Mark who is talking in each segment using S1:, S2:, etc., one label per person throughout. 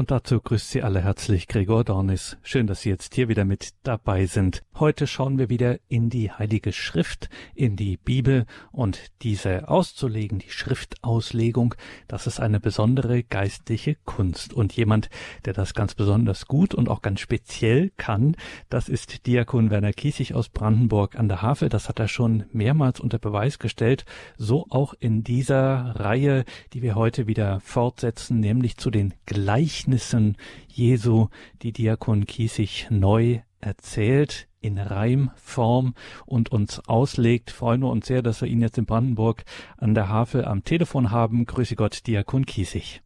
S1: Und dazu grüßt Sie alle herzlich Gregor Dornis. Schön, dass Sie jetzt hier wieder mit dabei sind. Heute schauen wir wieder in die Heilige Schrift, in die Bibel und diese auszulegen, die Schriftauslegung, das ist eine besondere geistliche Kunst. Und jemand, der das ganz besonders gut und auch ganz speziell kann, das ist Diakon Werner Kiesig aus Brandenburg an der Havel. Das hat er schon mehrmals unter Beweis gestellt. So auch in dieser Reihe, die wir heute wieder fortsetzen, nämlich zu den Gleichen Gleichnissen Jesu, die Diakon Kiesig neu erzählt in Reimform und uns auslegt. Freuen wir uns sehr, dass wir ihn jetzt in Brandenburg an der Havel am Telefon haben. Grüße Gott, Diakon Kiesig.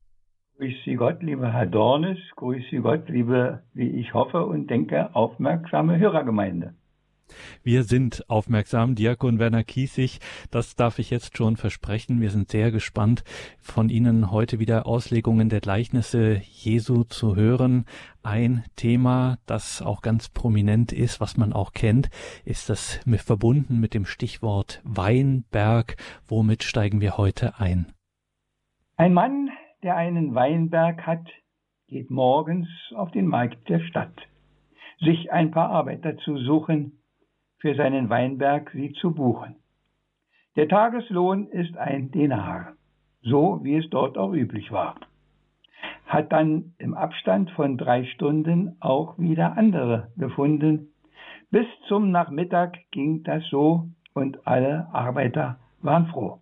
S2: Grüße Gott, lieber Herr Dornes. Grüße Gott, liebe, wie ich hoffe und denke, aufmerksame Hörergemeinde.
S1: Wir sind aufmerksam, Diakon Werner Kiesig, das darf ich jetzt schon versprechen. Wir sind sehr gespannt, von Ihnen heute wieder Auslegungen der Gleichnisse Jesu zu hören. Ein Thema, das auch ganz prominent ist, was man auch kennt, ist das mit, verbunden mit dem Stichwort Weinberg. Womit steigen wir heute ein?
S2: Ein Mann, der einen Weinberg hat, geht morgens auf den Markt der Stadt, sich ein paar Arbeiter zu suchen, für seinen Weinberg sie zu buchen. Der Tageslohn ist ein Denar, so wie es dort auch üblich war. Hat dann im Abstand von drei Stunden auch wieder andere gefunden. Bis zum Nachmittag ging das so und alle Arbeiter waren froh.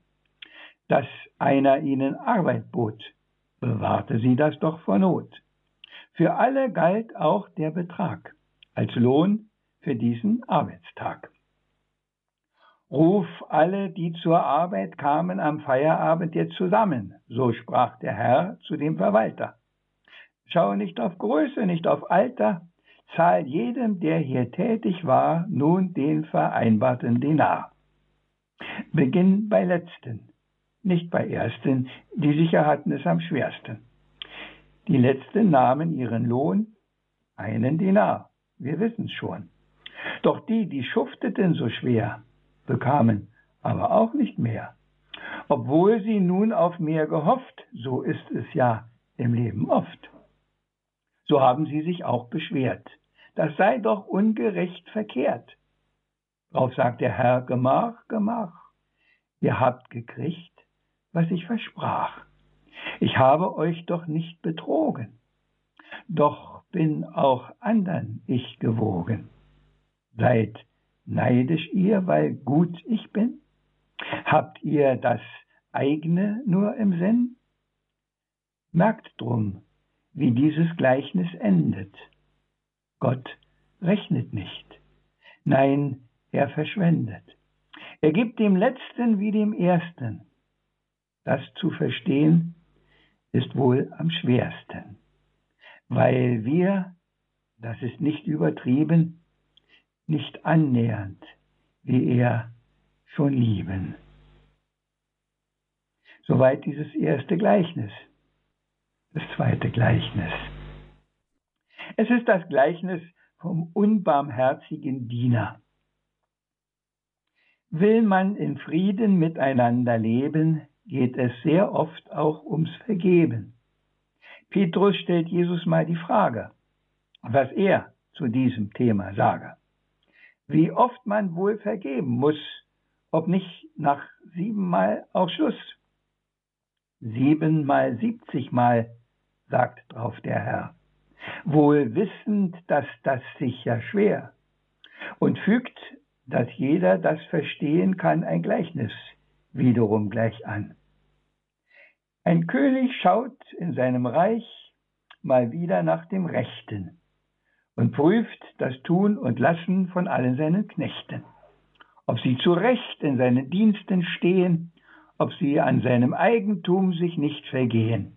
S2: Dass einer ihnen Arbeit bot, bewahrte sie das doch vor Not. Für alle galt auch der Betrag als Lohn für diesen Arbeitstag. Ruf alle, die zur Arbeit kamen, am Feierabend jetzt zusammen, so sprach der Herr zu dem Verwalter. Schau nicht auf Größe, nicht auf Alter, zahl jedem, der hier tätig war, nun den vereinbarten Dinar. Beginn bei letzten, nicht bei ersten, die sicher hatten es am schwersten. Die letzten nahmen ihren Lohn, einen Dinar, wir wissen's schon. Doch die, die schufteten so schwer, bekamen aber auch nicht mehr. Obwohl sie nun auf mehr gehofft, so ist es ja im Leben oft. So haben sie sich auch beschwert. Das sei doch ungerecht verkehrt. Drauf sagt der Herr, Gemach, Gemach. Ihr habt gekriegt, was ich versprach. Ich habe euch doch nicht betrogen. Doch bin auch andern ich gewogen. Seid neidisch ihr, weil gut ich bin? Habt ihr das eigene nur im Sinn? Merkt drum, wie dieses Gleichnis endet. Gott rechnet nicht. Nein, er verschwendet. Er gibt dem Letzten wie dem Ersten. Das zu verstehen ist wohl am schwersten, weil wir, das ist nicht übertrieben, nicht annähernd wie er schon lieben. Soweit dieses erste Gleichnis. Das zweite Gleichnis. Es ist das Gleichnis vom unbarmherzigen Diener. Will man in Frieden miteinander leben, geht es sehr oft auch ums Vergeben. Petrus stellt Jesus mal die Frage, was er zu diesem Thema sage wie oft man wohl vergeben muss, ob nicht nach siebenmal auch Schluss. Siebenmal, siebzigmal, sagt drauf der Herr, wohl wissend, dass das sicher schwer, und fügt, dass jeder das verstehen kann, ein Gleichnis wiederum gleich an. Ein König schaut in seinem Reich mal wieder nach dem Rechten und prüft das Tun und Lassen von allen seinen Knechten, ob sie zu Recht in seinen Diensten stehen, ob sie an seinem Eigentum sich nicht vergehen.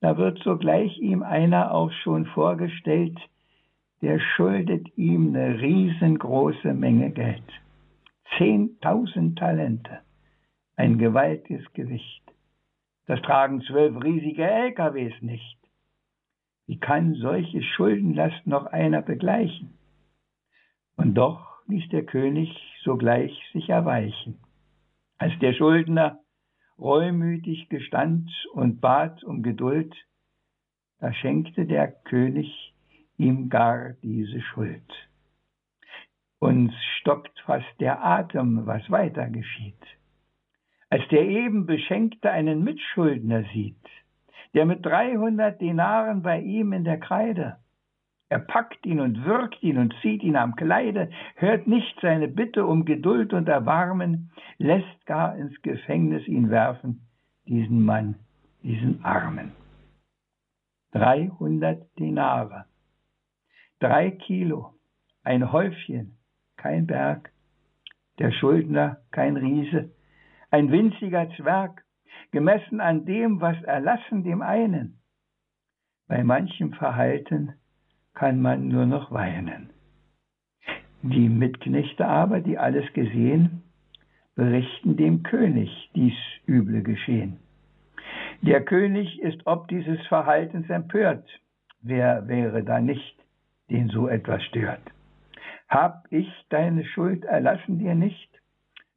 S2: Da wird sogleich ihm einer auch schon vorgestellt, der schuldet ihm eine riesengroße Menge Geld. Zehntausend Talente, ein gewaltiges Gewicht. Das tragen zwölf riesige LKWs nicht. Wie kann solche Schuldenlast noch einer begleichen? Und doch ließ der König sogleich sich erweichen. Als der Schuldner reumütig gestand und bat um Geduld, da schenkte der König ihm gar diese Schuld. Uns stockt fast der Atem, was weiter geschieht. Als der eben Beschenkte einen Mitschuldner sieht, der mit 300 Denaren bei ihm in der Kreide, er packt ihn und wirkt ihn und zieht ihn am Kleide, hört nicht seine Bitte um Geduld und Erbarmen, lässt gar ins Gefängnis ihn werfen, diesen Mann, diesen Armen. 300 Denare, drei Kilo, ein Häufchen, kein Berg, der Schuldner kein Riese, ein winziger Zwerg, gemessen an dem, was erlassen dem einen. Bei manchem Verhalten kann man nur noch weinen. Die Mitknechte aber, die alles gesehen, berichten dem König dies üble Geschehen. Der König ist ob dieses Verhaltens empört. Wer wäre da nicht, den so etwas stört? Hab ich deine Schuld erlassen dir nicht?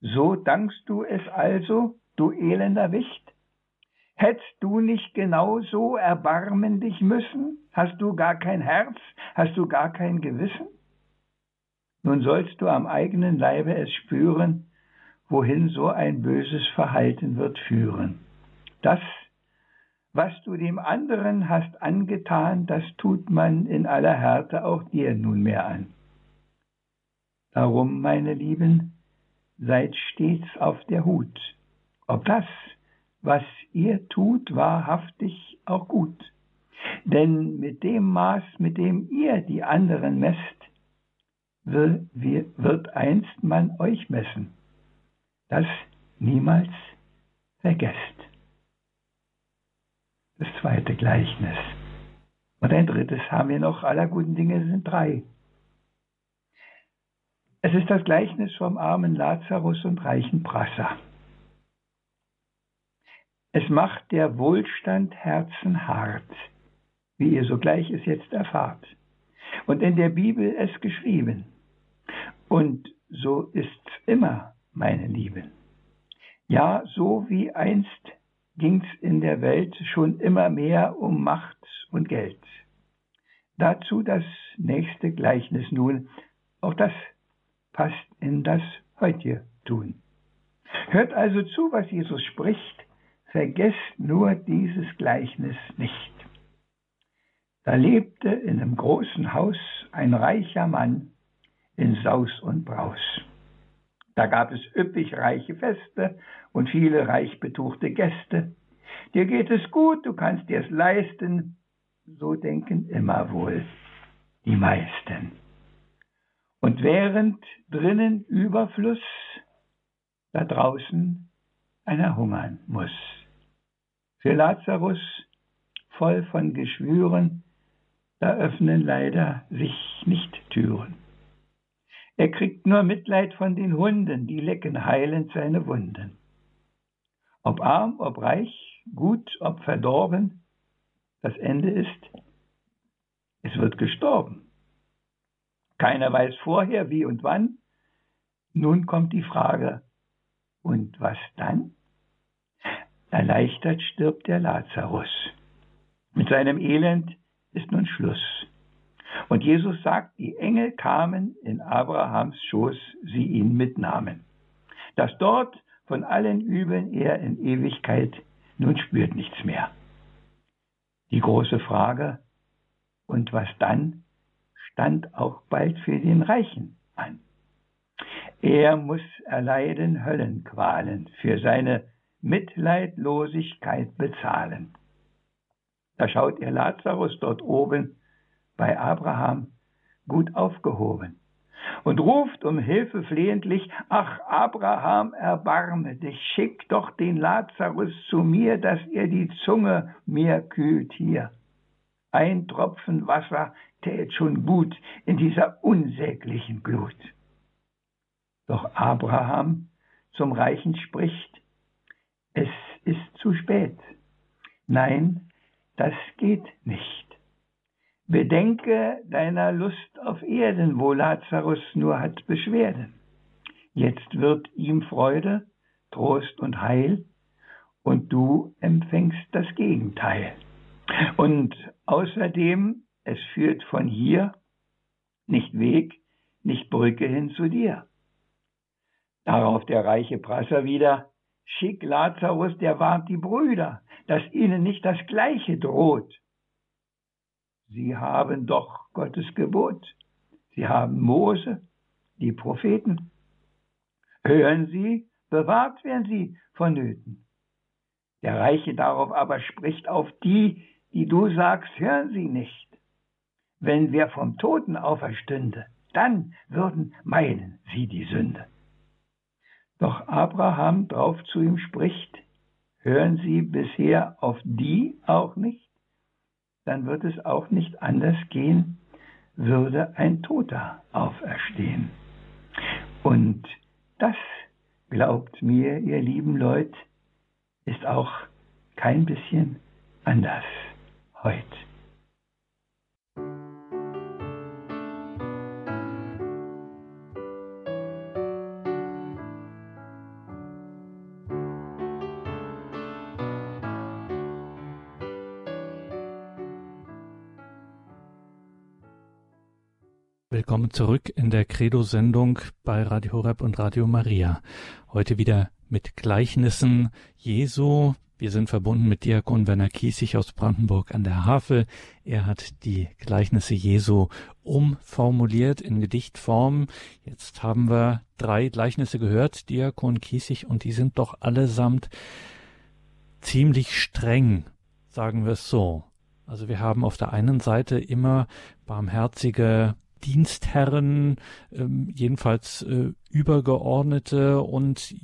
S2: So dankst du es also, du elender Wicht? Hättst du nicht genau so erbarmen dich müssen? Hast du gar kein Herz? Hast du gar kein Gewissen? Nun sollst du am eigenen Leibe es spüren, wohin so ein böses Verhalten wird führen. Das, was du dem anderen hast angetan, das tut man in aller Härte auch dir nunmehr an. Darum, meine Lieben, seid stets auf der Hut, ob das, was ihr tut, wahrhaftig auch gut. Denn mit dem Maß, mit dem ihr die anderen messt, wird einst man euch messen. Das niemals vergesst. Das zweite Gleichnis. Und ein drittes haben wir noch, aller guten Dinge sind drei. Es ist das Gleichnis vom armen Lazarus und reichen Prasser. Es macht der Wohlstand Herzen hart, wie ihr sogleich es jetzt erfahrt. Und in der Bibel es geschrieben. Und so ist's immer, meine Lieben. Ja, so wie einst ging's in der Welt schon immer mehr um Macht und Geld. Dazu das nächste Gleichnis nun. Auch das passt in das heutige Tun. Hört also zu, was Jesus spricht Vergesst nur dieses Gleichnis nicht. Da lebte in einem großen Haus ein reicher Mann in Saus und Braus. Da gab es üppig reiche Feste und viele reich betuchte Gäste. Dir geht es gut, du kannst dir's leisten, so denken immer wohl die meisten. Und während drinnen Überfluss, da draußen einer hungern muss. Für Lazarus, voll von Geschwüren, da öffnen leider sich nicht Türen. Er kriegt nur Mitleid von den Hunden, die lecken heilend seine Wunden. Ob arm, ob reich, gut, ob verdorben, das Ende ist, es wird gestorben. Keiner weiß vorher, wie und wann. Nun kommt die Frage, und was dann? Erleichtert stirbt der Lazarus. Mit seinem Elend ist nun Schluss. Und Jesus sagt, die Engel kamen in Abrahams Schoß, sie ihn mitnahmen. Dass dort von allen Übeln er in Ewigkeit nun spürt nichts mehr. Die große Frage, und was dann, stand auch bald für den Reichen an. Er muss erleiden Höllenqualen für seine Mitleidlosigkeit bezahlen. Da schaut ihr Lazarus dort oben bei Abraham gut aufgehoben und ruft um Hilfe flehentlich, ach Abraham, erbarme dich, schick doch den Lazarus zu mir, dass er die Zunge mir kühlt hier. Ein Tropfen Wasser tät schon gut in dieser unsäglichen Glut. Doch Abraham zum Reichen spricht, es ist zu spät. Nein, das geht nicht. Bedenke deiner Lust auf Erden, wo Lazarus nur hat Beschwerden. Jetzt wird ihm Freude, Trost und Heil, und du empfängst das Gegenteil. Und außerdem, es führt von hier nicht Weg, nicht Brücke hin zu dir. Darauf der reiche Prasser wieder, schick Lazarus, der warnt die Brüder, dass ihnen nicht das Gleiche droht. Sie haben doch Gottes Gebot. Sie haben Mose, die Propheten. Hören Sie, bewahrt werden Sie vonnöten. Der Reiche darauf aber spricht auf die, die du sagst, hören Sie nicht. Wenn wer vom Toten auferstünde, dann würden meinen sie die Sünde. Doch Abraham drauf zu ihm spricht, hören Sie bisher auf die auch nicht, dann wird es auch nicht anders gehen, würde ein Toter auferstehen. Und das, glaubt mir, ihr lieben Leute, ist auch kein bisschen anders heute.
S1: Willkommen zurück in der Credo-Sendung bei Radio Horeb und Radio Maria. Heute wieder mit Gleichnissen Jesu. Wir sind verbunden mit Diakon Werner Kiesig aus Brandenburg an der Havel. Er hat die Gleichnisse Jesu umformuliert in Gedichtform. Jetzt haben wir drei Gleichnisse gehört, Diakon Kiesig, und die sind doch allesamt ziemlich streng, sagen wir es so. Also wir haben auf der einen Seite immer barmherzige Dienstherren, ähm, jedenfalls äh, Übergeordnete und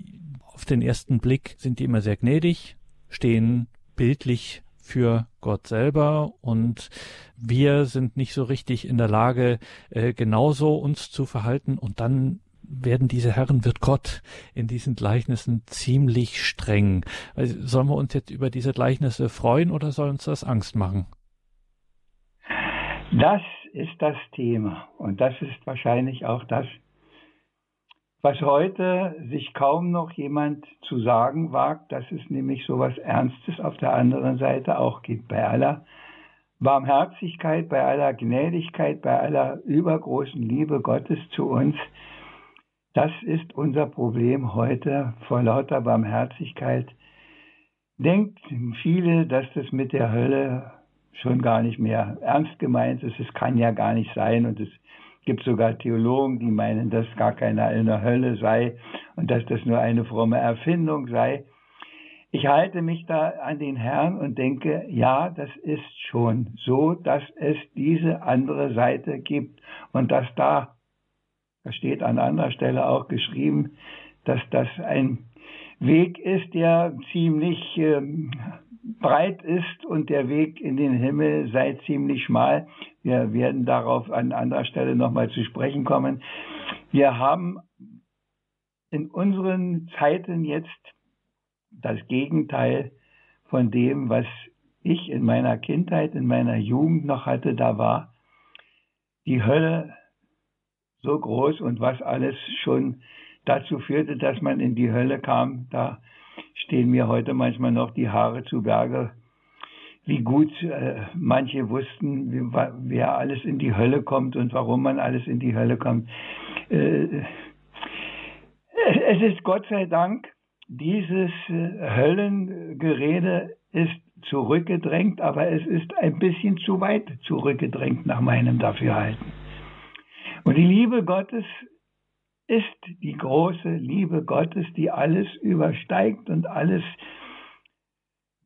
S1: auf den ersten Blick sind die immer sehr gnädig, stehen bildlich für Gott selber und wir sind nicht so richtig in der Lage, äh, genauso uns zu verhalten und dann werden diese Herren, wird Gott in diesen Gleichnissen ziemlich streng. Also sollen wir uns jetzt über diese Gleichnisse freuen oder soll uns das Angst machen?
S2: Das ist das Thema. Und das ist wahrscheinlich auch das, was heute sich kaum noch jemand zu sagen wagt, dass es nämlich so was Ernstes auf der anderen Seite auch gibt. Bei aller Barmherzigkeit, bei aller Gnädigkeit, bei aller übergroßen Liebe Gottes zu uns, das ist unser Problem heute vor lauter Barmherzigkeit. Denkt viele, dass das mit der Hölle schon gar nicht mehr ernst gemeint ist. Es kann ja gar nicht sein und es gibt sogar Theologen, die meinen, dass gar keiner in der Hölle sei und dass das nur eine fromme Erfindung sei. Ich halte mich da an den Herrn und denke, ja, das ist schon so, dass es diese andere Seite gibt und dass da, da steht an anderer Stelle auch geschrieben, dass das ein Weg ist, der ziemlich ähm, breit ist und der Weg in den Himmel sei ziemlich schmal. Wir werden darauf an anderer Stelle nochmal zu sprechen kommen. Wir haben in unseren Zeiten jetzt das Gegenteil von dem, was ich in meiner Kindheit, in meiner Jugend noch hatte. Da war die Hölle so groß und was alles schon dazu führte, dass man in die Hölle kam. Da stehen mir heute manchmal noch die Haare zu Berge, wie gut äh, manche wussten, wie, wer alles in die Hölle kommt und warum man alles in die Hölle kommt. Äh, es ist Gott sei Dank, dieses äh, Höllengerede ist zurückgedrängt, aber es ist ein bisschen zu weit zurückgedrängt nach meinem Dafürhalten. Und die Liebe Gottes ist die große Liebe Gottes, die alles übersteigt und alles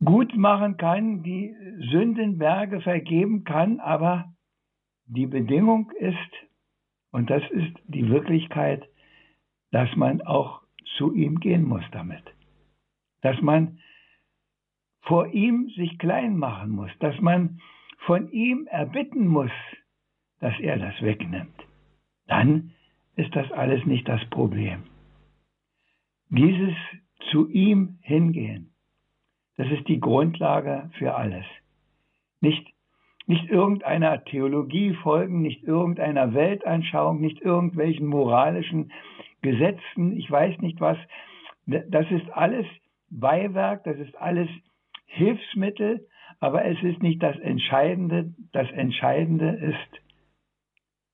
S2: gut machen kann, die Sündenberge vergeben kann, aber die Bedingung ist, und das ist die Wirklichkeit, dass man auch zu ihm gehen muss damit. Dass man vor ihm sich klein machen muss, dass man von ihm erbitten muss, dass er das wegnimmt. Dann ist das alles nicht das Problem. Dieses zu ihm hingehen, das ist die Grundlage für alles. Nicht, nicht irgendeiner Theologie folgen, nicht irgendeiner Weltanschauung, nicht irgendwelchen moralischen Gesetzen, ich weiß nicht was. Das ist alles Beiwerk, das ist alles Hilfsmittel, aber es ist nicht das Entscheidende. Das Entscheidende ist,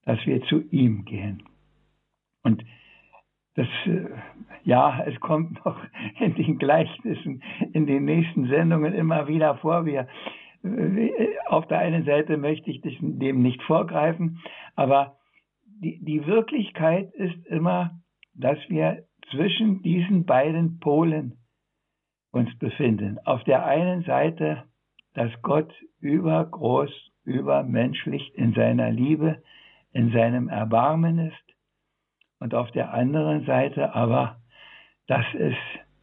S2: dass wir zu ihm gehen. Und das, äh, ja, es kommt noch in den Gleichnissen, in den nächsten Sendungen immer wieder vor. Wir, äh, auf der einen Seite möchte ich dem nicht vorgreifen, aber die, die Wirklichkeit ist immer, dass wir zwischen diesen beiden Polen uns befinden. Auf der einen Seite, dass Gott übergroß, übermenschlich in seiner Liebe, in seinem Erbarmen ist. Und auf der anderen Seite aber, dass es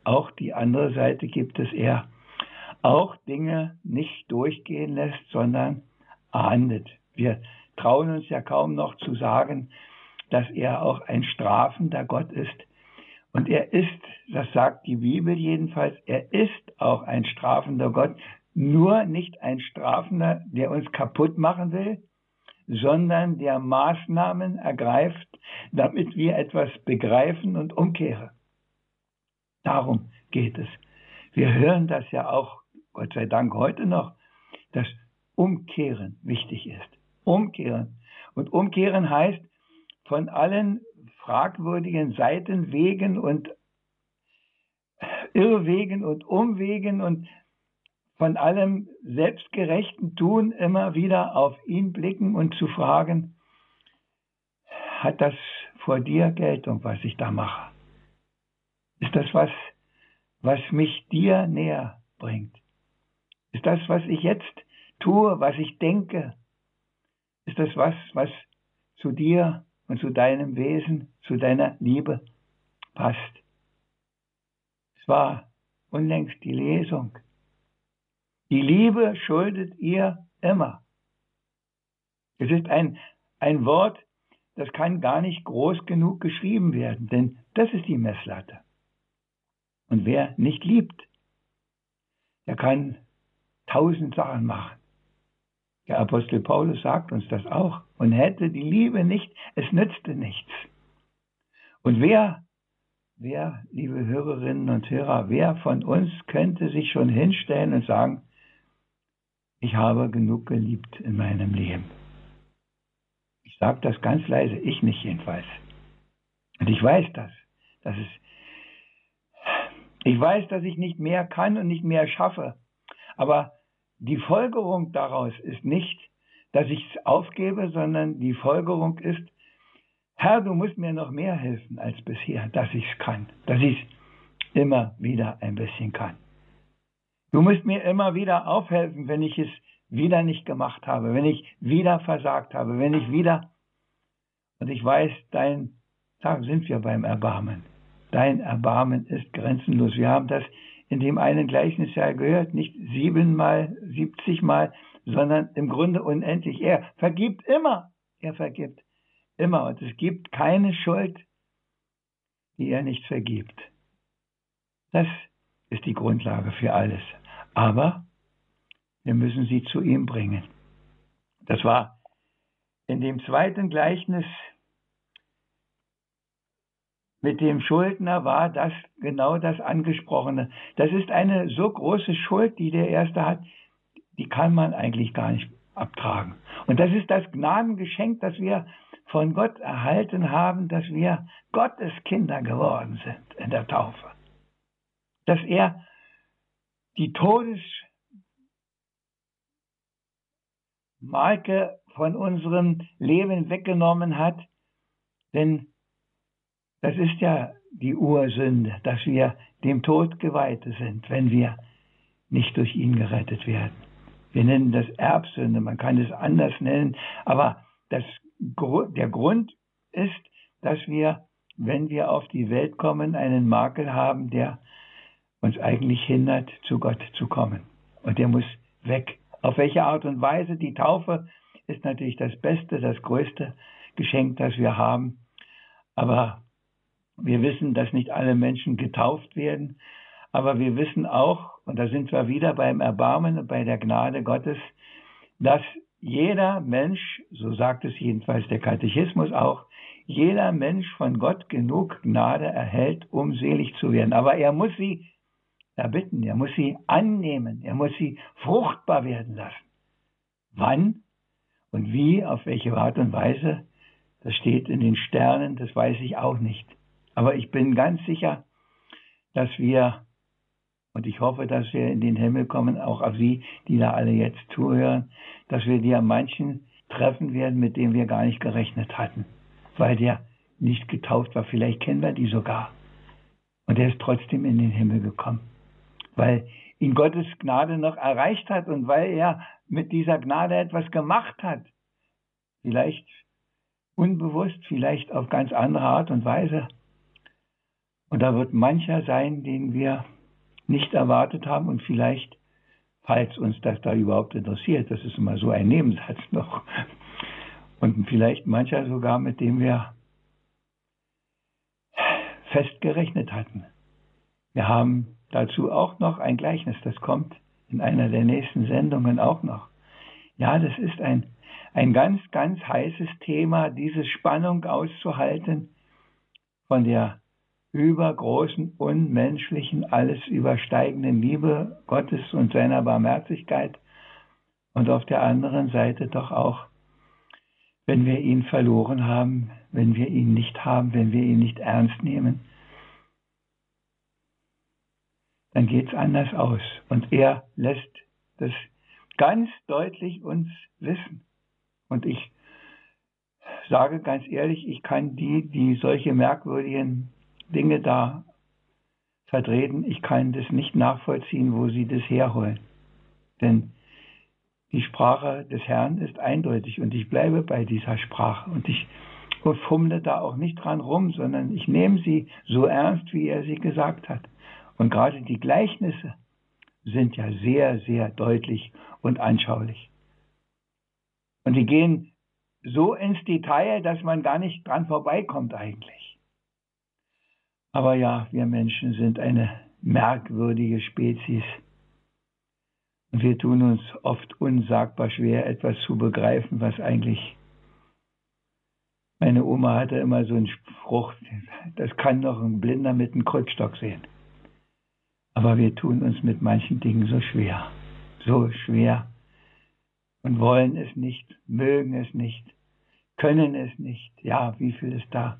S2: auch die andere Seite gibt, dass er auch Dinge nicht durchgehen lässt, sondern ahndet. Wir trauen uns ja kaum noch zu sagen, dass er auch ein strafender Gott ist. Und er ist, das sagt die Bibel jedenfalls, er ist auch ein strafender Gott, nur nicht ein Strafender, der uns kaputt machen will, sondern der Maßnahmen ergreift, damit wir etwas begreifen und umkehren. Darum geht es. Wir hören das ja auch, Gott sei Dank heute noch, dass Umkehren wichtig ist. Umkehren. Und umkehren heißt, von allen fragwürdigen Seitenwegen und Irrwegen und Umwegen und von allem selbstgerechten Tun immer wieder auf ihn blicken und zu fragen, hat das vor dir Geltung, was ich da mache? Ist das was, was mich dir näher bringt? Ist das, was ich jetzt tue, was ich denke? Ist das was, was zu dir und zu deinem Wesen, zu deiner Liebe passt. Es war unlängst die Lesung. Die Liebe schuldet ihr immer. Es ist ein, ein Wort, das kann gar nicht groß genug geschrieben werden, denn das ist die Messlatte. Und wer nicht liebt, der kann tausend Sachen machen. Der Apostel Paulus sagt uns das auch. Und hätte die Liebe nicht, es nützte nichts. Und wer, wer, liebe Hörerinnen und Hörer, wer von uns könnte sich schon hinstellen und sagen, ich habe genug geliebt in meinem Leben? Ich sage das ganz leise, ich nicht jedenfalls. Und ich weiß das, dass es, ich weiß, dass ich nicht mehr kann und nicht mehr schaffe. Aber die Folgerung daraus ist nicht, dass ich es aufgebe, sondern die Folgerung ist, Herr, du musst mir noch mehr helfen als bisher, dass ich es kann, dass ich es immer wieder ein bisschen kann. Du musst mir immer wieder aufhelfen, wenn ich es wieder nicht gemacht habe, wenn ich wieder versagt habe, wenn ich wieder, und ich weiß, dein, da sind wir beim Erbarmen. Dein Erbarmen ist grenzenlos. Wir haben das in dem einen Gleichnis ja gehört, nicht siebenmal, siebzigmal, sondern im Grunde unendlich. Er vergibt immer. Er vergibt immer. Und es gibt keine Schuld, die er nicht vergibt. Das ist die Grundlage für alles. Aber wir müssen sie zu ihm bringen. Das war in dem zweiten Gleichnis mit dem Schuldner war das genau das angesprochene. Das ist eine so große Schuld, die der Erste hat, die kann man eigentlich gar nicht abtragen. Und das ist das Gnadengeschenk, das wir von Gott erhalten haben, dass wir Gottes Kinder geworden sind in der Taufe. Dass er die Todesmarke von unserem Leben weggenommen hat, denn das ist ja die Ursünde, dass wir dem Tod geweiht sind, wenn wir nicht durch ihn gerettet werden. Wir nennen das Erbsünde, man kann es anders nennen, aber das, der Grund ist, dass wir, wenn wir auf die Welt kommen, einen Makel haben, der uns eigentlich hindert, zu Gott zu kommen. Und der muss weg. Auf welche Art und Weise? Die Taufe ist natürlich das Beste, das größte Geschenk, das wir haben. Aber wir wissen, dass nicht alle Menschen getauft werden, aber wir wissen auch, und da sind wir wieder beim Erbarmen und bei der Gnade Gottes, dass jeder Mensch, so sagt es jedenfalls der Katechismus auch, jeder Mensch von Gott genug Gnade erhält, um selig zu werden. Aber er muss sie erbitten, er muss sie annehmen, er muss sie fruchtbar werden lassen. Wann und wie, auf welche Art und Weise, das steht in den Sternen, das weiß ich auch nicht. Aber ich bin ganz sicher, dass wir, und ich hoffe, dass wir in den Himmel kommen, auch auf Sie, die da alle jetzt zuhören, dass wir an manchen treffen werden, mit denen wir gar nicht gerechnet hatten, weil der nicht getauft war. Vielleicht kennen wir die sogar. Und er ist trotzdem in den Himmel gekommen, weil ihn Gottes Gnade noch erreicht hat und weil er mit dieser Gnade etwas gemacht hat. Vielleicht unbewusst, vielleicht auf ganz andere Art und Weise. Und da wird mancher sein, den wir nicht erwartet haben und vielleicht, falls uns das da überhaupt interessiert, das ist immer so ein Nebensatz noch, und vielleicht mancher sogar, mit dem wir festgerechnet hatten. Wir haben dazu auch noch ein Gleichnis, das kommt in einer der nächsten Sendungen auch noch. Ja, das ist ein, ein ganz, ganz heißes Thema, diese Spannung auszuhalten von der übergroßen, unmenschlichen, alles übersteigenden Liebe Gottes und seiner Barmherzigkeit und auf der anderen Seite doch auch, wenn wir ihn verloren haben, wenn wir ihn nicht haben, wenn wir ihn nicht ernst nehmen, dann geht es anders aus. Und er lässt das ganz deutlich uns wissen. Und ich sage ganz ehrlich, ich kann die, die solche merkwürdigen Dinge da vertreten, ich kann das nicht nachvollziehen, wo sie das herholen. Denn die Sprache des Herrn ist eindeutig und ich bleibe bei dieser Sprache und ich fummle da auch nicht dran rum, sondern ich nehme sie so ernst, wie er sie gesagt hat. Und gerade die Gleichnisse sind ja sehr, sehr deutlich und anschaulich. Und die gehen so ins Detail, dass man gar nicht dran vorbeikommt eigentlich. Aber ja, wir Menschen sind eine merkwürdige Spezies. Und wir tun uns oft unsagbar schwer, etwas zu begreifen, was eigentlich. Meine Oma hatte immer so einen Spruch, das kann doch ein Blinder mit einem Krückstock sehen. Aber wir tun uns mit manchen Dingen so schwer, so schwer und wollen es nicht, mögen es nicht, können es nicht. Ja, wie viel ist da?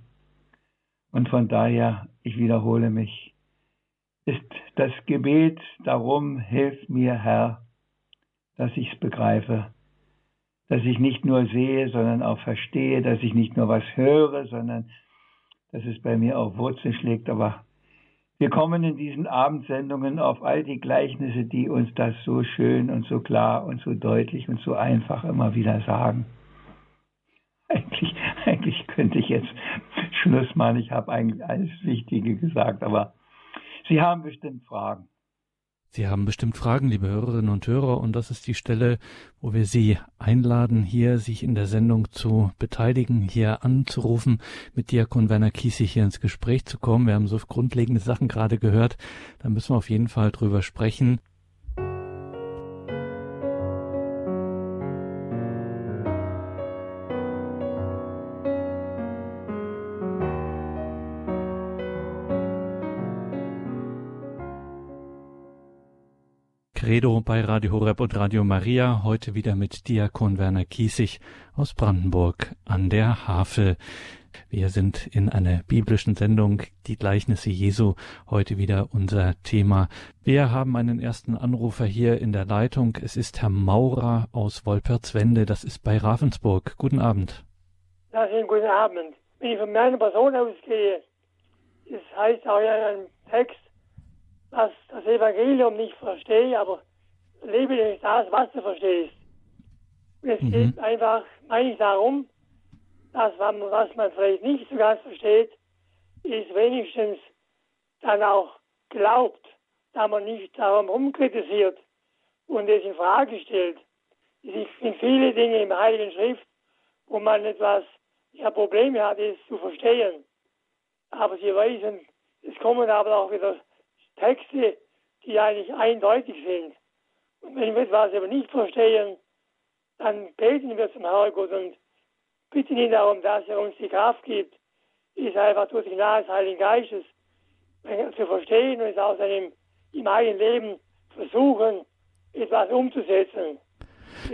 S2: Und von daher, ich wiederhole mich, ist das Gebet darum, hilf mir, Herr, dass ich es begreife, dass ich nicht nur sehe, sondern auch verstehe, dass ich nicht nur was höre, sondern dass es bei mir auch Wurzeln schlägt. Aber wir kommen in diesen Abendsendungen auf all die Gleichnisse, die uns das so schön und so klar und so deutlich und so einfach immer wieder sagen. Eigentlich, eigentlich könnte ich jetzt Schluss machen. Ich habe eigentlich alles Wichtige gesagt, aber Sie haben bestimmt Fragen.
S1: Sie haben bestimmt Fragen, liebe Hörerinnen und Hörer, und das ist die Stelle, wo wir Sie einladen, hier sich in der Sendung zu beteiligen, hier anzurufen, mit Diakon Werner Kiesig hier ins Gespräch zu kommen. Wir haben so grundlegende Sachen gerade gehört, da müssen wir auf jeden Fall drüber sprechen. Credo bei Radio Horeb und Radio Maria, heute wieder mit Diakon Werner Kiesig aus Brandenburg an der Havel. Wir sind in einer biblischen Sendung, die Gleichnisse Jesu, heute wieder unser Thema. Wir haben einen ersten Anrufer hier in der Leitung. Es ist Herr Maurer aus Wolpertswende, das ist bei Ravensburg. Guten Abend.
S3: Ja, schönen guten Abend. Wenn ich von meiner Person ausgehe, es heißt auch in einem Text, dass das Evangelium nicht verstehe, aber lebe nicht das, was du verstehst. Und es mhm. geht einfach eigentlich darum, dass man, was man vielleicht nicht so ganz versteht, ist wenigstens dann auch glaubt, da man nicht darum rumkritisiert und es in Frage stellt. Es sind viele Dinge im Heiligen Schrift, wo man etwas ja, Probleme hat, es zu verstehen. Aber sie weisen, es kommen aber auch wieder Texte, die eigentlich eindeutig sind. Und wenn wir etwas aber nicht verstehen, dann beten wir zum Herrgott und bitten ihn darum, dass er uns die Kraft gibt, ist einfach durch die Gnade des Heiligen Geistes zu verstehen und es aus einem im eigenen Leben versuchen, etwas umzusetzen.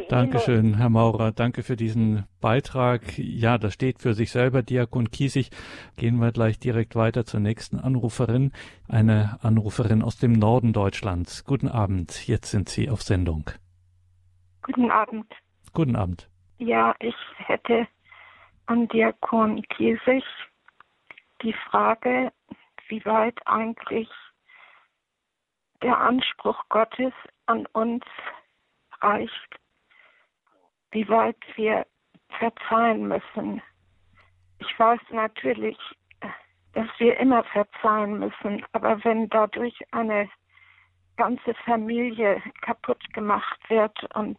S1: Dankeschön, Herr Maurer. Danke für diesen Beitrag. Ja, das steht für sich selber, Diakon Kiesig. Gehen wir gleich direkt weiter zur nächsten Anruferin. Eine Anruferin aus dem Norden Deutschlands. Guten Abend. Jetzt sind Sie auf Sendung.
S4: Guten Abend.
S1: Guten Abend.
S4: Ja, ich hätte an Diakon Kiesig die Frage, wie weit eigentlich der Anspruch Gottes an uns reicht wie weit wir verzeihen müssen. Ich weiß natürlich, dass wir immer verzeihen müssen, aber wenn dadurch eine ganze Familie kaputt gemacht wird und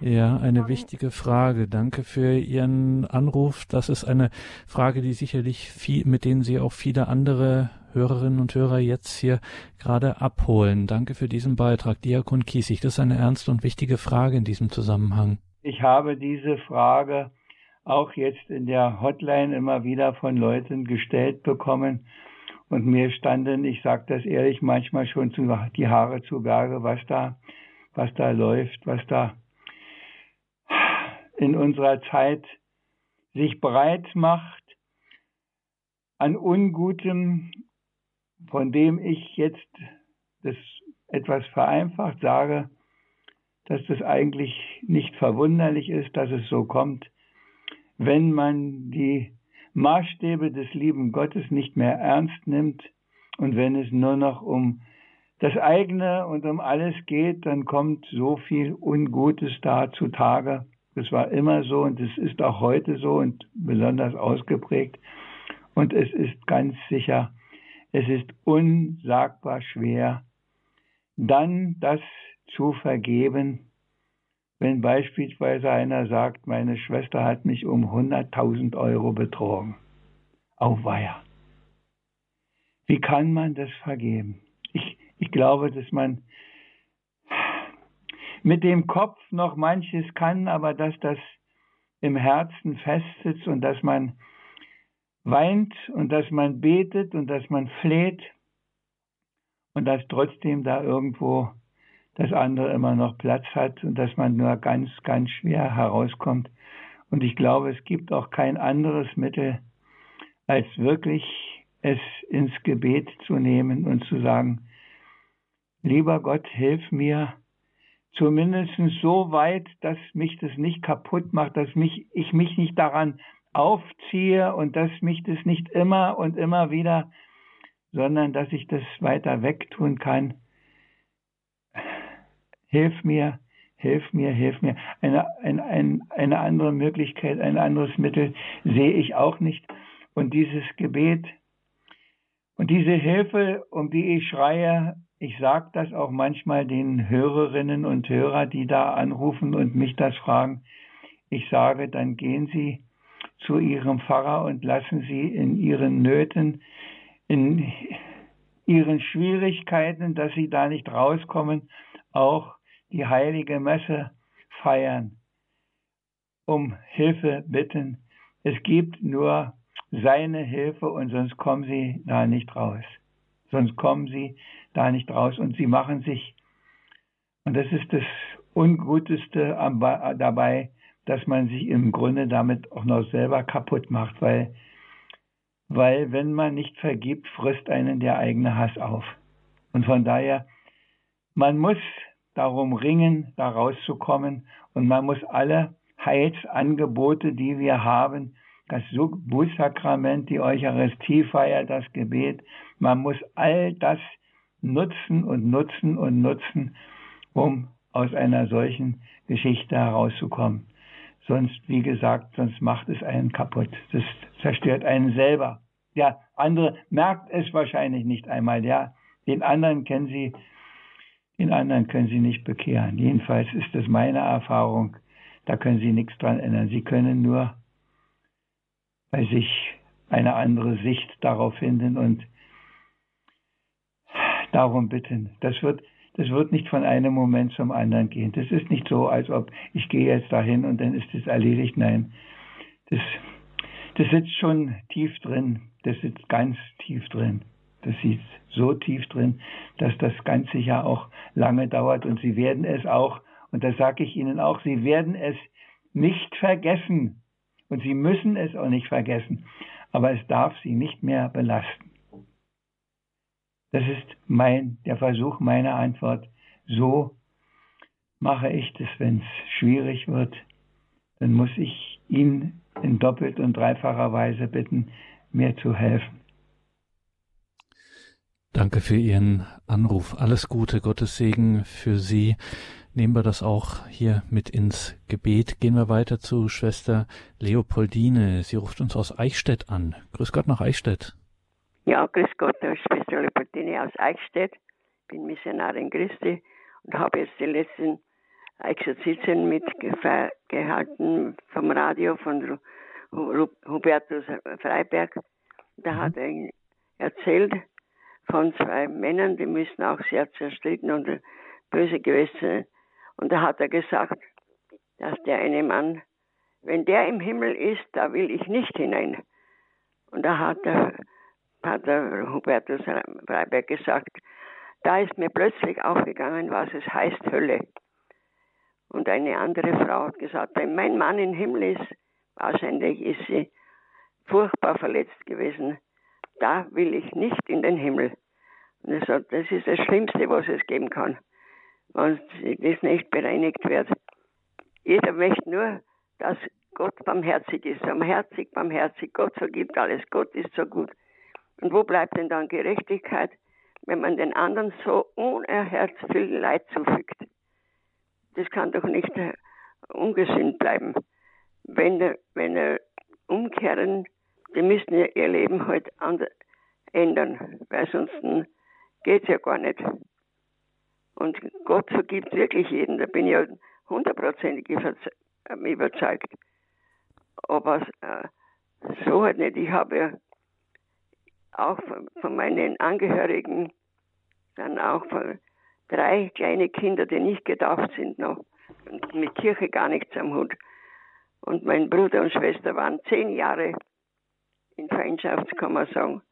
S1: ja, eine wichtige Frage. Danke für Ihren Anruf. Das ist eine Frage, die sicherlich viel, mit denen Sie auch viele andere Hörerinnen und Hörer jetzt hier gerade abholen. Danke für diesen Beitrag. Diakon Kiesig, das ist eine ernste und wichtige Frage in diesem Zusammenhang.
S2: Ich habe diese Frage auch jetzt in der Hotline immer wieder von Leuten gestellt bekommen. Und mir standen, ich sage das ehrlich, manchmal schon die Haare zu Berge, was da, was da läuft, was da in unserer Zeit sich breit macht an Ungutem, von dem ich jetzt das etwas vereinfacht sage, dass das eigentlich nicht verwunderlich ist, dass es so kommt, wenn man die Maßstäbe des lieben Gottes nicht mehr ernst nimmt und wenn es nur noch um das eigene und um alles geht, dann kommt so viel Ungutes da zutage, das war immer so und es ist auch heute so und besonders ausgeprägt. Und es ist ganz sicher, es ist unsagbar schwer, dann das zu vergeben, wenn beispielsweise einer sagt, meine Schwester hat mich um 100.000 Euro betrogen. Auweia. Wie kann man das vergeben? Ich, ich glaube, dass man mit dem Kopf noch manches kann, aber dass das im Herzen festsitzt und dass man weint und dass man betet und dass man fleht und dass trotzdem da irgendwo das andere immer noch Platz hat und dass man nur ganz, ganz schwer herauskommt. Und ich glaube, es gibt auch kein anderes Mittel, als wirklich es ins Gebet zu nehmen und zu sagen, lieber Gott, hilf mir, zumindest so weit, dass mich das nicht kaputt macht, dass mich, ich mich nicht daran aufziehe und dass mich das nicht immer und immer wieder, sondern dass ich das weiter wegtun kann. Hilf mir, hilf mir, hilf mir. Eine, eine, eine andere Möglichkeit, ein anderes Mittel sehe ich auch nicht. Und dieses Gebet und diese Hilfe, um die ich schreie, ich sage das auch manchmal den Hörerinnen und Hörern, die da anrufen und mich das fragen. Ich sage, dann gehen Sie zu Ihrem Pfarrer und lassen Sie in Ihren Nöten, in Ihren Schwierigkeiten, dass Sie da nicht rauskommen, auch die heilige Messe feiern, um Hilfe bitten. Es gibt nur seine Hilfe und sonst kommen Sie da nicht raus. Sonst kommen Sie da nicht raus und sie machen sich, und das ist das Unguteste dabei, dass man sich im Grunde damit auch noch selber kaputt macht, weil, weil wenn man nicht vergibt, frisst einen der eigene Hass auf. Und von daher, man muss darum ringen, da rauszukommen und man muss alle Heilsangebote, die wir haben, das Bußsakrament, die Eucharistiefeier, das Gebet, man muss all das nutzen und nutzen und nutzen, um aus einer solchen Geschichte herauszukommen. Sonst, wie gesagt, sonst macht es einen kaputt. Das zerstört einen selber. Der andere merkt es wahrscheinlich nicht einmal. Ja, den anderen kennen Sie, den anderen können Sie nicht bekehren. Jedenfalls ist das meine Erfahrung. Da können Sie nichts dran ändern. Sie können nur bei sich eine andere Sicht darauf finden und darum bitten. Das wird, das wird nicht von einem Moment zum anderen gehen. Das ist nicht so, als ob ich gehe jetzt dahin und dann ist es erledigt. Nein, das, das sitzt schon tief drin. Das sitzt ganz tief drin. das sieht so tief drin, dass das ganz sicher auch lange dauert und Sie werden es auch, und das sage ich Ihnen auch, Sie werden es nicht vergessen und Sie müssen es auch nicht vergessen, aber es darf Sie nicht mehr belasten. Das ist mein, der Versuch meiner Antwort. So mache ich das, wenn es schwierig wird. Dann muss ich ihn in doppelt und dreifacher Weise bitten, mir zu helfen.
S1: Danke für Ihren Anruf. Alles Gute, Gottes Segen für Sie. Nehmen wir das auch hier mit ins Gebet. Gehen wir weiter zu Schwester Leopoldine. Sie ruft uns aus Eichstätt an. Grüß Gott nach Eichstätt.
S5: Ja, grüß Gott, Schwester Leopoldine aus Eichstätt. Bin Missionarin Christi und habe jetzt die letzten Exerzitien mitgehalten vom Radio von Hubertus Freiberg. Da hat er erzählt von zwei Männern, die müssen auch sehr zerstritten und böse gewesen sein. Und da hat er gesagt, dass der eine Mann, wenn der im Himmel ist, da will ich nicht hinein. Und da hat der Pater Hubertus Freiberg gesagt, da ist mir plötzlich aufgegangen, was es heißt Hölle. Und eine andere Frau hat gesagt, wenn mein Mann im Himmel ist, wahrscheinlich ist sie furchtbar verletzt gewesen. Da will ich nicht in den Himmel. Und er sagt, das ist das Schlimmste, was es geben kann, wenn das nicht bereinigt wird. Jeder möchte nur, dass Gott barmherzig ist. Barmherzig, barmherzig. Gott vergibt alles. Gott ist so gut. Und wo bleibt denn dann Gerechtigkeit, wenn man den anderen so unerhört viel Leid zufügt? Das kann doch nicht äh, ungesund bleiben. Wenn, der, wenn er umkehren, die müssen ja ihr Leben halt ändern, weil sonst geht es ja gar nicht. Und Gott vergibt wirklich jeden, da bin ich ja hundertprozentig überzeugt. Aber äh, so halt nicht. Ich habe ja auch von meinen Angehörigen dann auch von drei kleine Kinder, die nicht getauft sind noch und mit Kirche gar nichts am Hut. Und mein Bruder und Schwester waren zehn Jahre in Feindschaft, kann man sagen.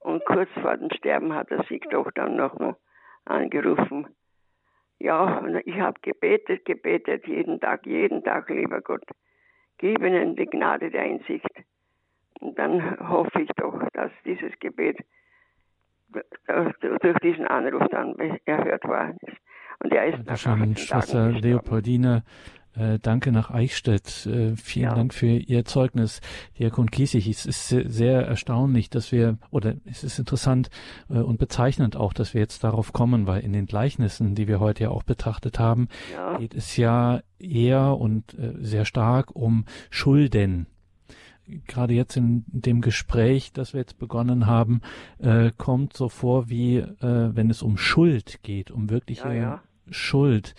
S5: Und kurz vor dem Sterben hat er sich doch dann noch mal angerufen. Ja, ich habe gebetet, gebetet, jeden Tag, jeden Tag, lieber Gott. Gib ihnen die Gnade der Einsicht. Und dann hoffe ich doch, dass dieses Gebet durch diesen Anruf dann erhört worden ist.
S1: Und er ist Dankeschön, Schwester Leopoldine. Äh, danke nach Eichstätt. Äh, vielen ja. Dank für Ihr Zeugnis, Diakon Kiesig. Es ist sehr erstaunlich, dass wir, oder es ist interessant äh, und bezeichnend auch, dass wir jetzt darauf kommen, weil in den Gleichnissen, die wir heute ja auch betrachtet haben, ja. geht es ja eher und sehr stark um Schulden gerade jetzt in dem Gespräch, das wir jetzt begonnen haben, äh, kommt so vor, wie äh, wenn es um Schuld geht, um wirkliche ja, ja. Schuld,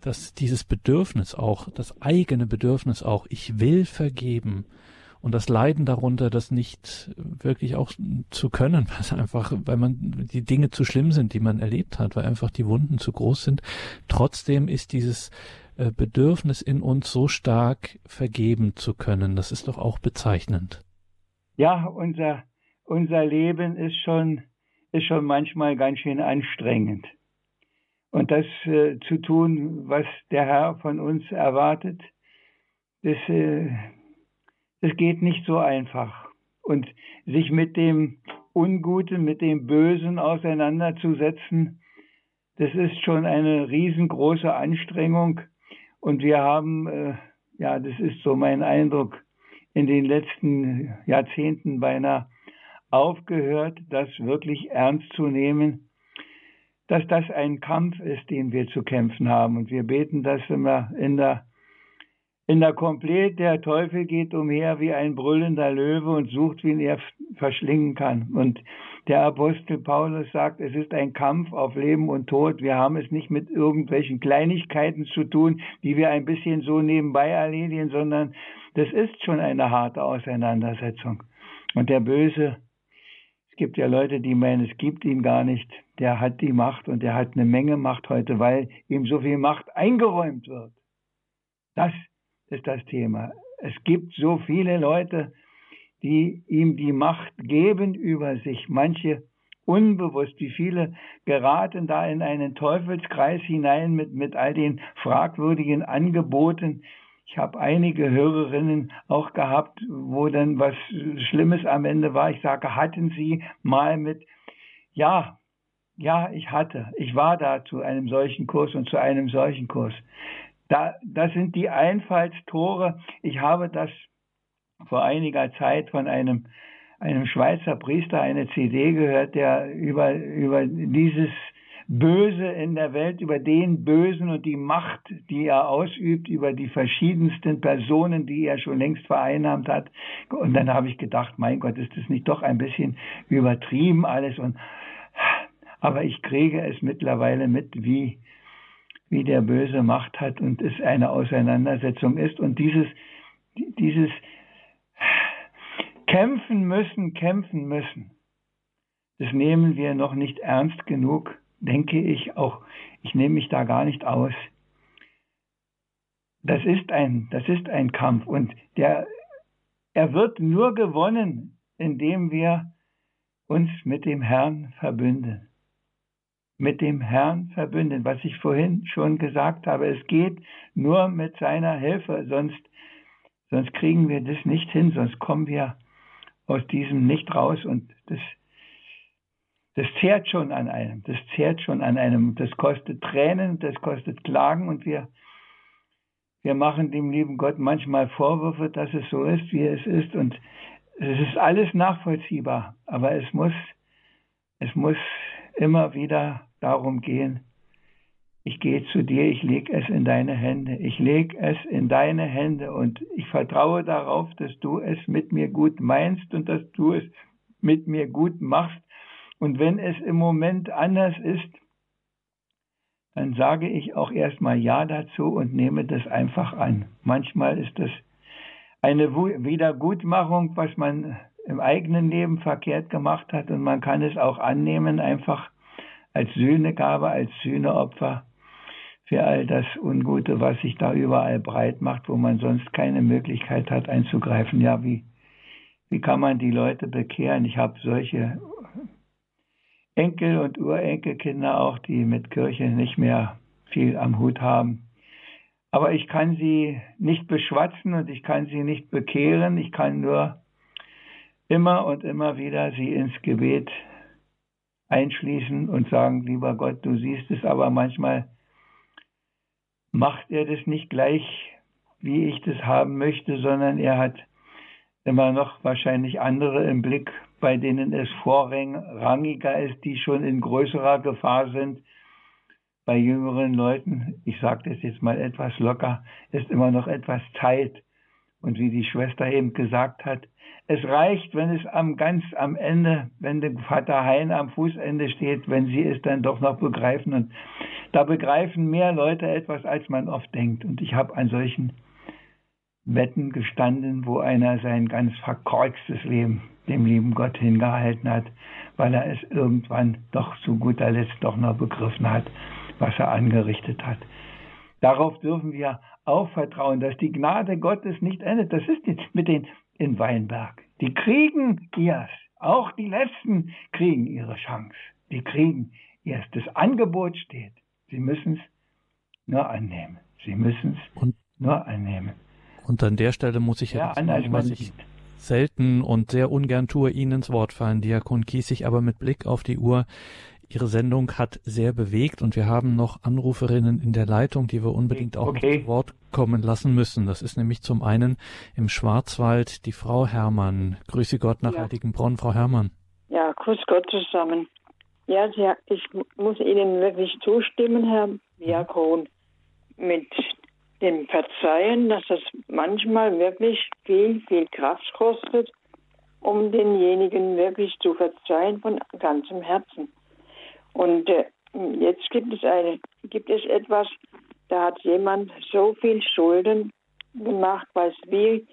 S1: dass dieses Bedürfnis auch, das eigene Bedürfnis auch, ich will vergeben und das Leiden darunter, das nicht wirklich auch zu können, weil es einfach, weil man die Dinge zu schlimm sind, die man erlebt hat, weil einfach die Wunden zu groß sind. Trotzdem ist dieses Bedürfnis in uns so stark vergeben zu können. Das ist doch auch bezeichnend.
S2: Ja, unser, unser Leben ist schon, ist schon manchmal ganz schön anstrengend. Und das äh, zu tun, was der Herr von uns erwartet, das, äh, das geht nicht so einfach. Und sich mit dem Unguten, mit dem Bösen auseinanderzusetzen, das ist schon eine riesengroße Anstrengung. Und wir haben, äh, ja, das ist so mein Eindruck, in den letzten Jahrzehnten beinahe aufgehört, das wirklich ernst zu nehmen, dass das ein Kampf ist, den wir zu kämpfen haben. Und wir beten das immer in der in der Komplett, der Teufel geht umher wie ein brüllender Löwe und sucht, wen er verschlingen kann. Und der Apostel Paulus sagt, es ist ein Kampf auf Leben und Tod. Wir haben es nicht mit irgendwelchen Kleinigkeiten zu tun, die wir ein bisschen so nebenbei erledigen, sondern das ist schon eine harte Auseinandersetzung. Und der Böse, es gibt ja Leute, die meinen, es gibt ihn gar nicht. Der hat die Macht und der hat eine Menge Macht heute, weil ihm so viel Macht eingeräumt wird. Das ist das Thema. Es gibt so viele Leute, die ihm die Macht geben über sich. Manche unbewusst, wie viele geraten da in einen Teufelskreis hinein mit, mit all den fragwürdigen Angeboten. Ich habe einige Hörerinnen auch gehabt, wo dann was Schlimmes am Ende war. Ich sage, hatten Sie mal mit, ja, ja, ich hatte. Ich war da zu einem solchen Kurs und zu einem solchen Kurs. Da, das sind die Einfallstore. Ich habe das vor einiger Zeit von einem, einem Schweizer Priester eine CD gehört, der über, über dieses Böse in der Welt, über den Bösen und die Macht, die er ausübt, über die verschiedensten Personen, die er schon längst vereinnahmt hat. Und dann habe ich gedacht, mein Gott, ist das nicht doch ein bisschen übertrieben alles und aber ich kriege es mittlerweile mit, wie, wie der Böse Macht hat und es eine Auseinandersetzung ist. Und dieses, dieses kämpfen müssen, kämpfen müssen, das nehmen wir noch nicht ernst genug, denke ich auch. Ich nehme mich da gar nicht aus. Das ist ein, das ist ein Kampf und der, er wird nur gewonnen, indem wir uns mit dem Herrn verbünden mit dem Herrn verbünden, was ich vorhin schon gesagt habe. Es geht nur mit seiner Hilfe, sonst, sonst kriegen wir das nicht hin, sonst kommen wir aus diesem nicht raus und das, das zehrt schon an einem, das zehrt schon an einem, das kostet Tränen, das kostet Klagen und wir, wir machen dem lieben Gott manchmal Vorwürfe, dass es so ist, wie es ist und es ist alles nachvollziehbar, aber es muss, es muss immer wieder darum gehen, ich gehe zu dir, ich lege es in deine Hände, ich lege es in deine Hände und ich vertraue darauf, dass du es mit mir gut meinst und dass du es mit mir gut machst. Und wenn es im Moment anders ist, dann sage ich auch erstmal Ja dazu und nehme das einfach an. Manchmal ist das eine Wiedergutmachung, was man im eigenen Leben verkehrt gemacht hat und man kann es auch annehmen, einfach als Sühnegabe, als Sühneopfer für all das Ungute, was sich da überall breit macht, wo man sonst keine Möglichkeit hat einzugreifen. Ja, wie, wie kann man die Leute bekehren? Ich habe solche Enkel und Urenkelkinder auch, die mit Kirche nicht mehr viel am Hut haben. Aber ich kann sie nicht beschwatzen und ich kann sie nicht bekehren. Ich kann nur immer und immer wieder sie ins Gebet einschließen und sagen, lieber Gott, du siehst es, aber manchmal macht er das nicht gleich, wie ich das haben möchte, sondern er hat immer noch wahrscheinlich andere im Blick, bei denen es vorrangiger ist, die schon in größerer Gefahr sind. Bei jüngeren Leuten, ich sage das jetzt mal etwas locker, ist immer noch etwas Zeit. Und wie die Schwester eben gesagt hat, es reicht, wenn es am ganz am Ende, wenn der Vater Hein am Fußende steht, wenn sie es dann doch noch begreifen. Und da begreifen mehr Leute etwas, als man oft denkt. Und ich habe an solchen Wetten gestanden, wo einer sein ganz verkorkstes Leben dem lieben Gott hingehalten hat, weil er es irgendwann doch zu guter Letzt doch noch begriffen hat, was er angerichtet hat. Darauf dürfen wir auch vertrauen, dass die Gnade Gottes nicht endet. Das ist jetzt mit den in Weinberg. Die kriegen ihrs. Auch die Letzten kriegen ihre Chance. Die kriegen erst. Das Angebot steht. Sie müssen es nur annehmen. Sie müssen es nur annehmen.
S1: Und an der Stelle muss ich ja, an, was ich selten und sehr ungern tue, Ihnen ins Wort fallen, Diakon Kiesig, aber mit Blick auf die Uhr Ihre Sendung hat sehr bewegt und wir haben noch Anruferinnen in der Leitung, die wir unbedingt auch okay. zu Wort kommen lassen müssen. Das ist nämlich zum einen im Schwarzwald die Frau Hermann. Grüße Gott nach ja. Heiligenbronn, Frau Hermann.
S6: Ja, grüß Gott zusammen. Ja, ich muss Ihnen wirklich zustimmen, Herr Diakon, mit dem Verzeihen, dass das manchmal wirklich viel, viel Kraft kostet, um denjenigen wirklich zu verzeihen von ganzem Herzen. Und äh, jetzt gibt es eine, gibt es etwas, da hat jemand so viel Schulden gemacht, weiß wie,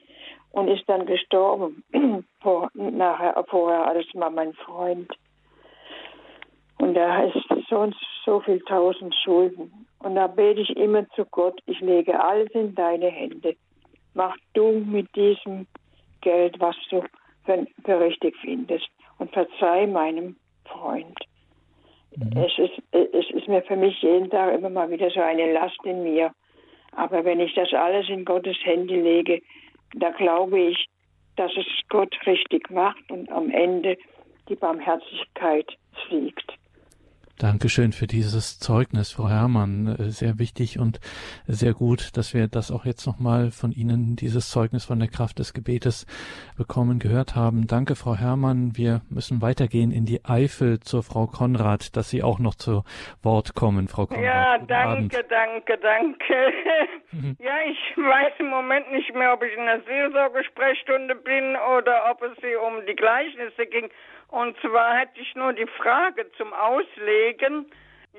S6: und ist dann gestorben. Vor, nachher, vorher alles mal mein Freund. Und da ist so so viel tausend Schulden. Und da bete ich immer zu Gott, ich lege alles in deine Hände. Mach du mit diesem Geld, was du für, für richtig findest. Und verzeih meinem Freund. Mhm. Es, ist, es ist mir für mich jeden Tag immer mal wieder so eine Last in mir. Aber wenn ich das alles in Gottes Hände lege, da glaube ich, dass es Gott richtig macht und am Ende die Barmherzigkeit siegt.
S1: Dankeschön für dieses Zeugnis, Frau Herrmann. Äh, sehr wichtig und sehr gut, dass wir das auch jetzt nochmal von Ihnen, dieses Zeugnis von der Kraft des Gebetes bekommen, gehört haben. Danke, Frau Herrmann. Wir müssen weitergehen in die Eifel zur Frau Konrad, dass Sie auch noch zu Wort kommen, Frau Konrad.
S7: Ja, danke, danke, danke. Mhm. ja, ich weiß im Moment nicht mehr, ob ich in der Seelsorgesprechstunde bin oder ob es hier um die Gleichnisse ging. Und zwar hätte ich nur die Frage zum Auslegen.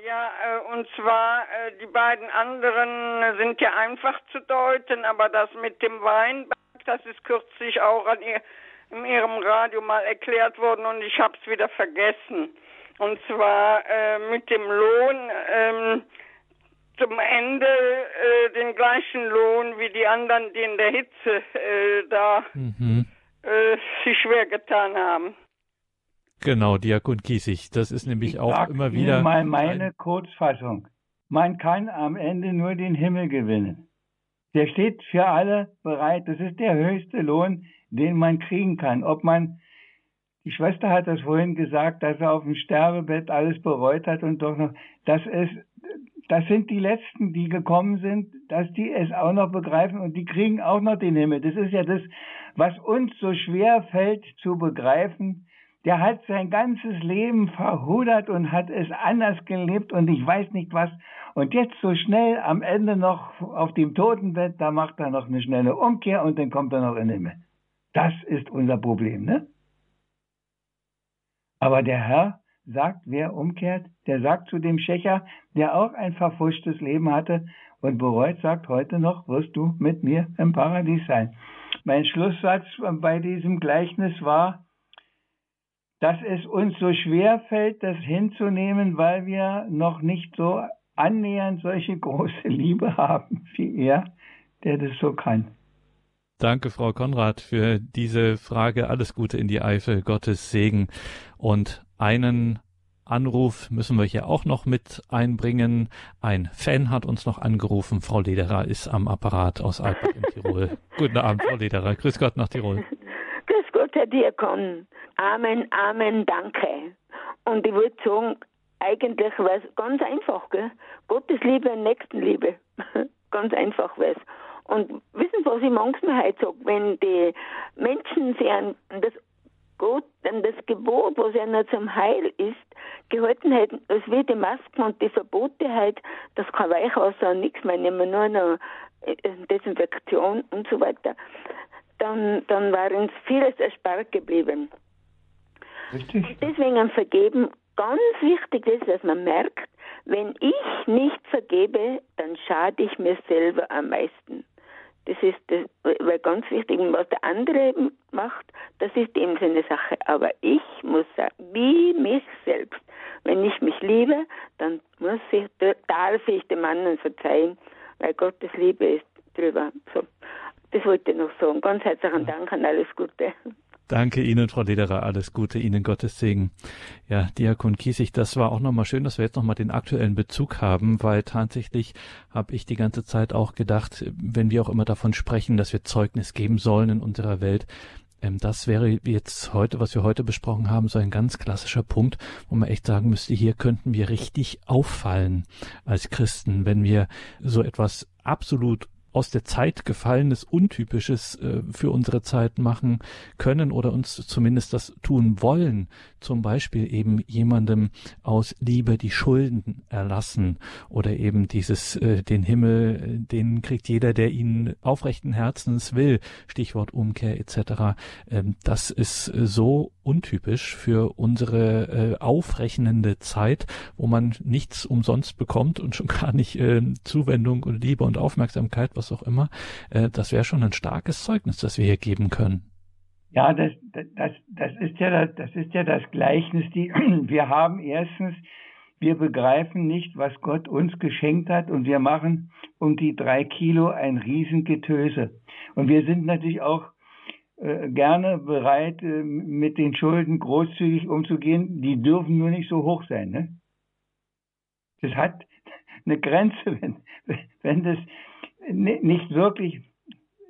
S7: Ja, äh, und zwar äh, die beiden anderen sind ja einfach zu deuten, aber das mit dem Weinberg, das ist kürzlich auch an ihr, in ihrem Radio mal erklärt worden und ich habe es wieder vergessen. Und zwar äh, mit dem Lohn ähm, zum Ende äh, den gleichen Lohn wie die anderen, die in der Hitze äh, da mhm. äh, sich schwer getan haben.
S1: Genau, Diakon Kiesig. Das ist nämlich
S2: ich
S1: auch immer wieder.
S2: Ihnen mal meine Kurzfassung. Man kann am Ende nur den Himmel gewinnen. Der steht für alle bereit. Das ist der höchste Lohn, den man kriegen kann. Ob man, die Schwester hat das vorhin gesagt, dass er auf dem Sterbebett alles bereut hat und doch noch, das ist, das sind die Letzten, die gekommen sind, dass die es auch noch begreifen und die kriegen auch noch den Himmel. Das ist ja das, was uns so schwer fällt zu begreifen, der hat sein ganzes Leben verhudert und hat es anders gelebt und ich weiß nicht was. Und jetzt so schnell am Ende noch auf dem Totenbett, da macht er noch eine schnelle Umkehr und dann kommt er noch in den Himmel. Das ist unser Problem, ne? Aber der Herr sagt, wer umkehrt, der sagt zu dem Schächer, der auch ein verfuschtes Leben hatte und bereut, sagt heute noch, wirst du mit mir im Paradies sein. Mein Schlusssatz bei diesem Gleichnis war, dass es uns so schwer fällt, das hinzunehmen, weil wir noch nicht so annähernd solche große Liebe haben wie er, der das so kann.
S1: Danke, Frau Konrad, für diese Frage. Alles Gute in die Eifel, Gottes Segen. Und einen Anruf müssen wir hier auch noch mit einbringen. Ein Fan hat uns noch angerufen. Frau Lederer ist am Apparat aus Alpbach in Tirol. Guten Abend, Frau Lederer. Grüß Gott nach Tirol.
S8: Gott, Herr Diakon. Amen, Amen, danke. Und ich würde sagen, eigentlich wäre es ganz einfach, gell? Gottes Liebe und Nächstenliebe. ganz einfach wäre es. Und wissen Sie, was ich manchmal heute sage? Wenn die Menschen sich an das Gott, an das Gebot, was ja nur zum Heil ist, gehalten hätten, als wie die Masken und die Verbote halt, das kann Weichwasser und nichts mehr nehmen, nur noch äh, Desinfektion und so weiter, dann, dann war uns vieles erspart geblieben. Richtig. Und deswegen vergeben ganz wichtig ist, dass man merkt, wenn ich nicht vergebe, dann schade ich mir selber am meisten. Das ist das, weil ganz wichtig, was der andere macht, das ist eben so eine Sache. Aber ich muss sagen, wie mich selbst. Wenn ich mich liebe, dann muss ich, darf ich dem anderen verzeihen, weil Gottes Liebe ist drüber. So, das wollte ich noch sagen. Ganz herzlichen Dank an alles Gute.
S1: Danke Ihnen, Frau Lederer. Alles Gute Ihnen, Gottes Segen. Ja, Diakon Kiesig, das war auch nochmal schön, dass wir jetzt nochmal den aktuellen Bezug haben, weil tatsächlich habe ich die ganze Zeit auch gedacht, wenn wir auch immer davon sprechen, dass wir Zeugnis geben sollen in unserer Welt, ähm, das wäre jetzt heute, was wir heute besprochen haben, so ein ganz klassischer Punkt, wo man echt sagen müsste, hier könnten wir richtig auffallen als Christen, wenn wir so etwas absolut aus der Zeit gefallenes, untypisches äh, für unsere Zeit machen können oder uns zumindest das tun wollen. Zum Beispiel eben jemandem aus Liebe die Schulden erlassen oder eben dieses, äh, den Himmel, den kriegt jeder, der ihn aufrechten Herzens will. Stichwort Umkehr etc. Ähm, das ist äh, so untypisch für unsere äh, aufrechnende Zeit, wo man nichts umsonst bekommt und schon gar nicht äh, Zuwendung und Liebe und Aufmerksamkeit, was auch immer. Äh, das wäre schon ein starkes Zeugnis, das wir hier geben können.
S2: Ja, das, das, das ist ja das, ist ja das Gleichnis. Die, wir haben erstens, wir begreifen nicht, was Gott uns geschenkt hat und wir machen um die drei Kilo ein Riesengetöse. Und wir sind natürlich auch äh, gerne bereit, äh, mit den Schulden großzügig umzugehen. Die dürfen nur nicht so hoch sein. Ne? Das hat eine Grenze, wenn, wenn das nicht wirklich,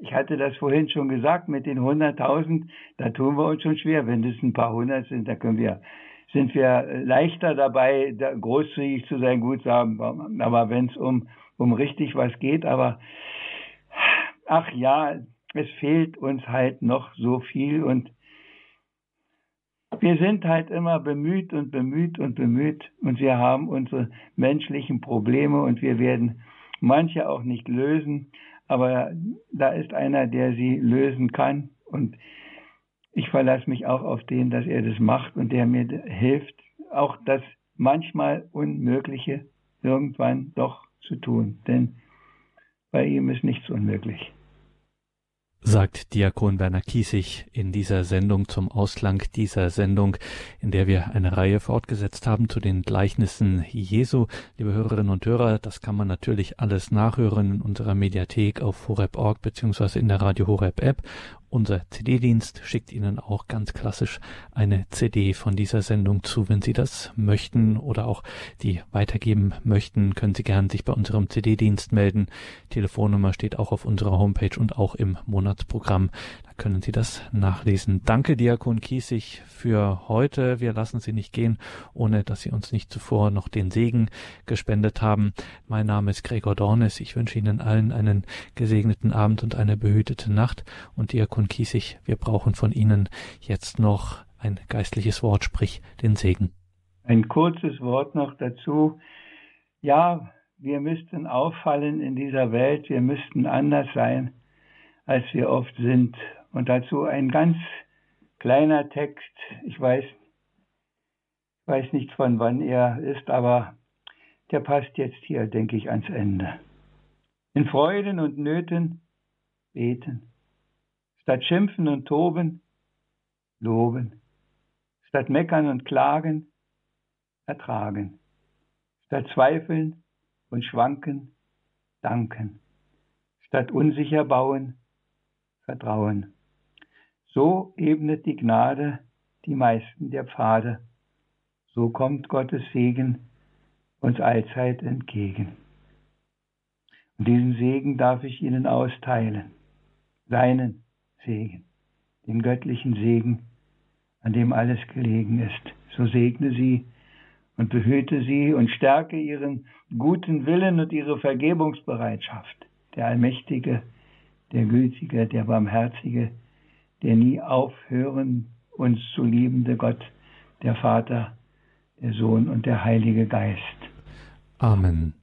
S2: ich hatte das vorhin schon gesagt, mit den 100.000, da tun wir uns schon schwer. Wenn das ein paar hundert sind, da können wir, sind wir leichter dabei, da großzügig zu sein, gut sagen. Aber wenn es um, um richtig was geht, aber ach ja, es fehlt uns halt noch so viel und wir sind halt immer bemüht und bemüht und bemüht und wir haben unsere menschlichen Probleme und wir werden manche auch nicht lösen, aber da ist einer, der sie lösen kann. Und ich verlasse mich auch auf den, dass er das macht und der mir hilft, auch das manchmal Unmögliche irgendwann doch zu tun, denn bei ihm ist nichts unmöglich
S1: sagt Diakon Werner Kiesig in dieser Sendung zum Ausklang dieser Sendung, in der wir eine Reihe fortgesetzt haben zu den Gleichnissen Jesu. Liebe Hörerinnen und Hörer, das kann man natürlich alles nachhören in unserer Mediathek auf horeb.org beziehungsweise in der Radio Horeb App unser CD-Dienst schickt Ihnen auch ganz klassisch eine CD von dieser Sendung zu. Wenn Sie das möchten oder auch die weitergeben möchten, können Sie gern sich bei unserem CD-Dienst melden. Telefonnummer steht auch auf unserer Homepage und auch im Monatsprogramm. Da können Sie das nachlesen. Danke, Diakon Kiesig, für heute. Wir lassen Sie nicht gehen, ohne dass Sie uns nicht zuvor noch den Segen gespendet haben. Mein Name ist Gregor Dornes. Ich wünsche Ihnen allen einen gesegneten Abend und eine behütete Nacht. Und Diakon und Kiesig, wir brauchen von Ihnen jetzt noch ein geistliches Wort, sprich den Segen.
S2: Ein kurzes Wort noch dazu. Ja, wir müssten auffallen in dieser Welt, wir müssten anders sein, als wir oft sind. Und dazu ein ganz kleiner Text. Ich weiß, weiß nicht von wann er ist, aber der passt jetzt hier, denke ich, ans Ende. In Freuden und Nöten beten. Statt schimpfen und toben, loben. Statt meckern und klagen, ertragen. Statt zweifeln und schwanken, danken. Statt unsicher bauen, vertrauen. So ebnet die Gnade die meisten der Pfade. So kommt Gottes Segen uns allzeit entgegen. Und diesen Segen darf ich Ihnen austeilen. Seinen, Segen, den göttlichen Segen, an dem alles gelegen ist. So segne sie und behüte sie und stärke ihren guten Willen und ihre Vergebungsbereitschaft. Der Allmächtige, der Gütige, der Barmherzige, der nie aufhören, uns zu liebende Gott, der Vater, der Sohn und der Heilige Geist.
S1: Amen.